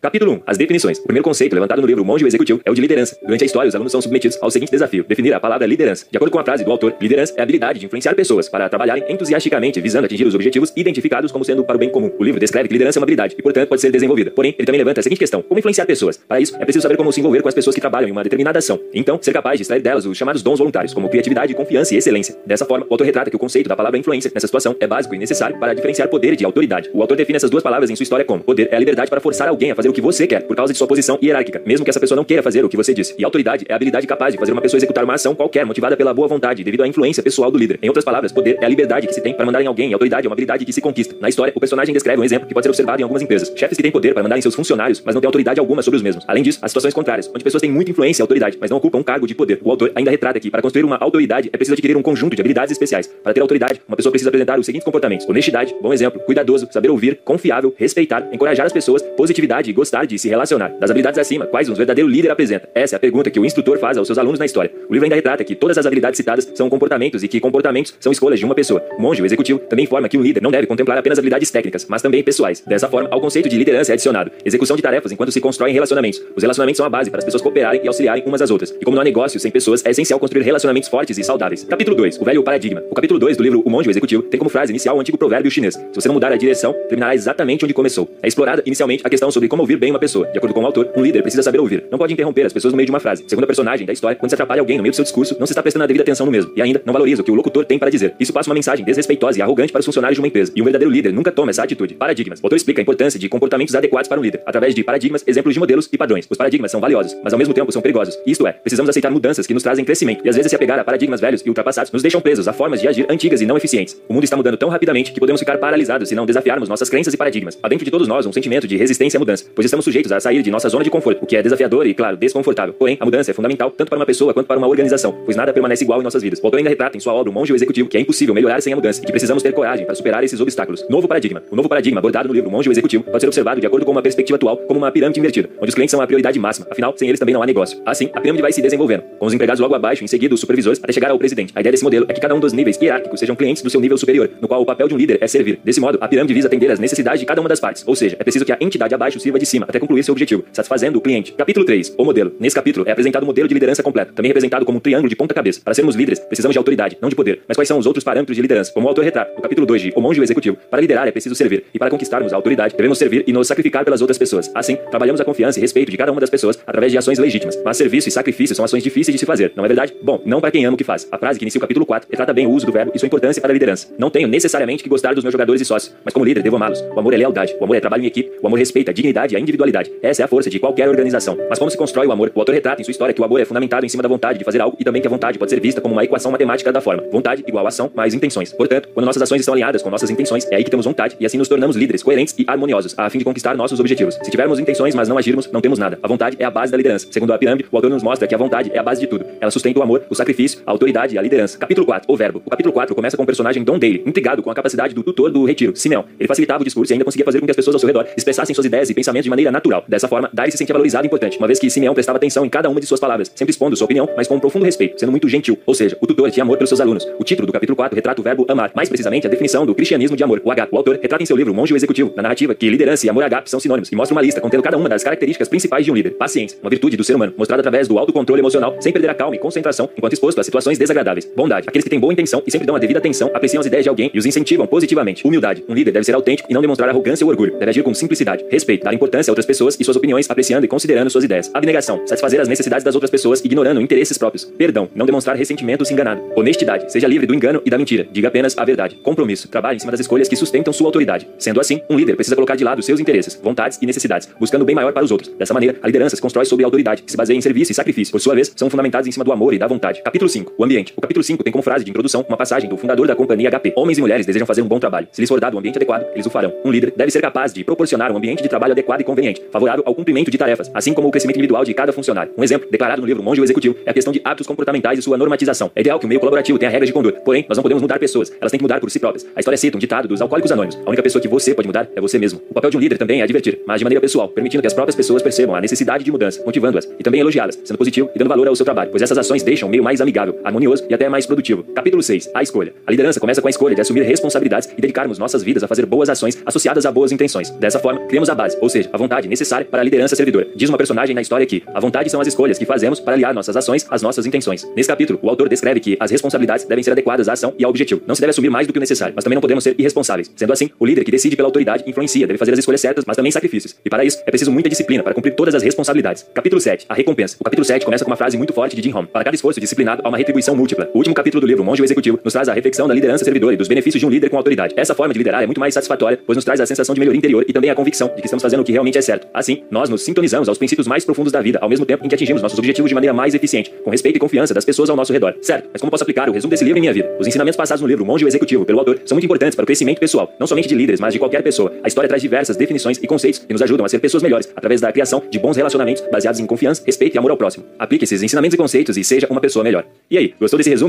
Capítulo 1. As definições. O primeiro conceito levantado no livro Monge o Executivo é o de liderança. Durante a história, os alunos são submetidos ao seguinte desafio: definir a palavra liderança. De acordo com a frase do autor, liderança é a habilidade de influenciar pessoas para trabalharem entusiasticamente visando atingir os objetivos identificados como sendo para o bem comum. O livro descreve que liderança é uma habilidade e, portanto, pode ser desenvolvida. Porém, ele também levanta a seguinte questão: como influenciar pessoas? Para isso, é preciso saber como se envolver com as pessoas que trabalham em uma determinada ação. Então, ser capaz de extrair delas os chamados dons voluntários, como criatividade, confiança e excelência. Dessa forma, o autor retrata que o conceito da palavra influência nessa situação é básico e necessário para diferenciar poder de autoridade. O autor define essas duas palavras em sua história como: poder é a liberdade para forçar alguém a fazer o que você quer, por causa de sua posição hierárquica, mesmo que essa pessoa não queira fazer o que você disse. E autoridade é a habilidade capaz de fazer uma pessoa executar uma ação qualquer, motivada pela boa vontade, devido à influência pessoal do líder. Em outras palavras, poder é a liberdade que se tem para mandar em alguém, e autoridade é uma habilidade que se conquista. Na história, o personagem descreve um exemplo que pode ser observado em algumas empresas. Chefes que têm poder para mandar em seus funcionários, mas não têm autoridade alguma sobre os mesmos. Além disso, as situações contrárias, onde pessoas têm muita influência e autoridade, mas não ocupam um cargo de poder. O autor ainda retrata que para construir uma autoridade é preciso adquirir um conjunto de habilidades especiais. Para ter autoridade, uma pessoa precisa apresentar os seguintes comportamentos: honestidade, bom exemplo, cuidadoso, saber ouvir, confiável, respeitar, encorajar as pessoas, positividade e gostar de se relacionar. Das habilidades acima, quais um verdadeiro líder apresenta? Essa é a pergunta que o instrutor faz aos seus alunos na história. O livro ainda retrata que todas as habilidades citadas são comportamentos e que comportamentos são escolhas de uma pessoa. Monge, o executivo, também informa que um líder não deve contemplar apenas habilidades técnicas, mas também pessoais. Dessa forma, ao conceito de liderança é adicionado execução de tarefas enquanto se constroem relacionamentos. Os relacionamentos são a base para as pessoas cooperarem e auxiliarem umas às outras. E como não há negócio sem pessoas, é essencial construir relacionamentos fortes e saudáveis. Capítulo 2. O velho paradigma. O capítulo 2 do livro O Monge, o Executivo tem como frase inicial o antigo provérbio chinês. Se você não mudar a direção, terminará exatamente onde começou. É explorada inicialmente a questão sobre como ouvir bem uma pessoa. De acordo com o autor, um líder precisa saber ouvir. Não pode interromper as pessoas no meio de uma frase. Segundo a personagem da história, quando se atrapalha alguém no meio do seu discurso, não se está prestando a devida atenção no mesmo. E ainda não valoriza o que o locutor tem para dizer. Isso passa uma mensagem desrespeitosa e arrogante para os funcionários de uma empresa. E um verdadeiro líder nunca toma essa atitude. Paradigmas. O autor explica a importância de comportamentos adequados para um líder, através de paradigmas, exemplos de modelos e padrões. Os paradigmas são valiosos, mas ao mesmo tempo são perigosos. Isto é, precisamos aceitar mudanças que nos trazem crescimento. E às vezes se apegar a paradigmas velhos e ultrapassados nos deixam presos a formas de agir antigas e não eficientes. O mundo está mudando tão rapidamente que podemos ficar paralisados se não desafiarmos nossas crenças e paradigmas. Há dentro de todos nós um sentimento de resistência à mudança, pois estamos sujeitos a sair de nossa zona de conforto, o que é desafiador e, claro, desconfortável. Porém, a mudança é fundamental tanto para uma pessoa quanto para uma organização, pois nada permanece igual em nossas vidas. O autor ainda retrata em sua obra O Monge Executivo que é impossível melhorar sem a mudança e que precisamos ter coragem para superar esses obstáculos. Novo paradigma. O novo paradigma abordado no livro Monge Executivo pode ser observado de acordo com uma perspectiva atual como uma pirâmide invertida, onde os clientes são a prioridade máxima. Afinal, sem eles também não há negócio. Assim, a pirâmide vai se desenvolvendo, com os empregados logo abaixo, em seguida os supervisores, até chegar ao presidente. A ideia desse modelo é que cada um dos níveis hierárquicos sejam clientes do seu nível superior, no qual o papel de um líder é servir. Desse modo, a pirâmide visa atender às necessidades de cada uma das partes, ou seja, é preciso que a entidade abaixo sirva de cima até concluir seu objetivo, satisfazendo o cliente. Capítulo 3. O modelo. Nesse capítulo é apresentado o modelo de liderança completo, também representado como um triângulo de ponta cabeça. Para sermos líderes, precisamos de autoridade, não de poder. Mas quais são os outros parâmetros de liderança? Como o autor retrata, no capítulo 2 de O Monge Executivo, para liderar é preciso servir, e para conquistarmos a autoridade, devemos servir e nos sacrificar pelas outras pessoas. Assim, trabalhamos a confiança e respeito de cada uma das pessoas através de ações legítimas. Mas serviço e sacrifício são ações difíceis de se fazer, não é verdade? Bom, não para quem ama o que faz. A frase que inicia o capítulo 4 retrata bem o uso do verbo e sua importância para a liderança. Não tenho necessariamente que gostar dos meus jogadores e sócios, mas como líder devo amá-los. O amor é lealdade, o amor é trabalho em equipe, o amor respeita a dignidade a individualidade. Essa é a força de qualquer organização. Mas como se constrói o amor? O autor retrata em sua história que o amor é fundamentado em cima da vontade de fazer algo e também que a vontade pode ser vista como uma equação matemática da forma. Vontade igual ação mais intenções. Portanto, quando nossas ações estão alinhadas com nossas intenções, é aí que temos vontade e assim nos tornamos líderes coerentes e harmoniosos, a fim de conquistar nossos objetivos. Se tivermos intenções, mas não agirmos, não temos nada. A vontade é a base da liderança. Segundo a pirâmide, o autor nos mostra que a vontade é a base de tudo. Ela sustenta o amor, o sacrifício, a autoridade e a liderança. Capítulo 4, o verbo. O capítulo 4 começa com o personagem Don Daly, intrigado com a capacidade do tutor do retiro, Simeão. Ele facilitava o discurso e ainda conseguia fazer com que as pessoas ao seu redor expressassem suas ideias e pensamentos de maneira natural. Dessa forma, Daly se sentia valorizado e importante, uma vez que Simeão prestava atenção em cada uma de suas palavras, sempre expondo sua opinião, mas com um profundo respeito, sendo muito gentil. Ou seja, o tutor tinha amor pelos seus alunos. O título do capítulo 4 retrata o verbo amar, mais precisamente a definição do cristianismo de amor, o H. O autor retrata em seu livro Monge o Executivo, na narrativa, que liderança e amor H são sinônimos, e mostra uma lista contendo cada uma das características principais de um líder. Paciência, uma virtude do ser humano, mostrada através do autocontrole emocional, sem perder a calma e concentração enquanto exposto a situações desagradáveis. Bondade, aqueles que têm boa intenção e sempre dão a devida atenção, apreciam as ideias de alguém e os incentivam positivamente. Humildade, um líder deve ser autêntico e não demonstrar arrogância ou orgulho. Deve agir com simplicidade. Respeito, dar importância a outras pessoas e suas opiniões, apreciando e considerando suas ideias. Abnegação, satisfazer as necessidades das outras pessoas, ignorando interesses próprios. Perdão, não demonstrar ressentimento se enganado. Honestidade, seja livre do engano e da mentira. Diga apenas a verdade. Compromisso, trabalhe em cima das escolhas que sustentam sua autoridade. Sendo assim, um líder precisa colocar de lado seus interesses, vontades e necessidades, buscando o bem maior para os outros. Dessa maneira, a liderança se constrói sobre a autoridade, que se baseia em serviço e sacrifício. Por sua vez, são fundamentados em cima do amor e da vontade. Capítulo 5. O ambiente. O capítulo 5 tem como frase de introdução uma passagem do fundador da companhia HP. Homens e mulheres desejam fazer um bom trabalho. Se lhes for dado um ambiente adequado, eles o farão. Um líder deve ser capaz de proporcionar um ambiente de trabalho adequado e conveniente, favorável ao cumprimento de tarefas, assim como o crescimento individual de cada funcionário. Um exemplo, declarado no livro Monge o Executivo, é a questão de hábitos comportamentais e sua normatização. É ideal que o meio colaborativo tenha regras de conduta, porém, nós não podemos mudar pessoas, elas têm que mudar por si próprias. A história cita um ditado dos alcoólicos anônimos. A única pessoa que você pode mudar é você mesmo. O papel de um líder também é advertir, mas de maneira pessoal, permitindo que as próprias pessoas percebam a necessidade de mudança, motivando-as e também elogiá-las, sendo positivo e dando valor ao seu trabalho, pois essas ações deixam o meio mais amigável, harmonioso e até mais produtivo. Capítulo 6. A escolha. A liderança começa com a escolha de assumir responsabilidades e dedicarmos nossas vidas a fazer boas ações associadas a boas intenções. Dessa forma, criamos a base, ou seja, a vontade necessária para a liderança servidora. Diz uma personagem na história que a vontade são as escolhas que fazemos para aliar nossas ações às nossas intenções. Nesse capítulo, o autor descreve que as responsabilidades devem ser adequadas à ação e ao objetivo. Não se deve assumir mais do que o necessário, mas também não podemos ser irresponsáveis. Sendo assim, o líder que decide pela autoridade influencia, deve fazer as escolhas certas, mas também sacrifícios. E para isso, é preciso muita disciplina para cumprir todas as responsabilidades. Capítulo 7. A recompensa. O capítulo 7 começa com uma frase muito forte de Jim Home. Para cada esforço disciplinado, há uma retribuição múltipla. O último capítulo do livro Monge o Executivo nos traz a reflexão da liderança servidora e dos benefícios de um líder com autoridade. Essa forma de liderar é muito mais satisfatória, pois nos traz a sensação de melhoria interior e também a convicção de que estamos fazendo o que realmente é certo. Assim, nós nos sintonizamos aos princípios mais profundos da vida, ao mesmo tempo em que atingimos nossos objetivos de maneira mais eficiente, com respeito e confiança das pessoas ao nosso redor. Certo, mas como posso aplicar o resumo desse livro em minha vida? Os ensinamentos passados no livro Monge o Executivo, pelo autor, são muito importantes para o crescimento pessoal, não somente de líderes, mas de qualquer pessoa. A história traz diversas definições e conceitos que nos ajudam a ser pessoas melhores através da criação de bons relacionamentos baseados em confiança, respeito e amor ao próximo. Aplique esses ensinamentos e conceitos e seja uma pessoa melhor. E aí, gostou desse resumo?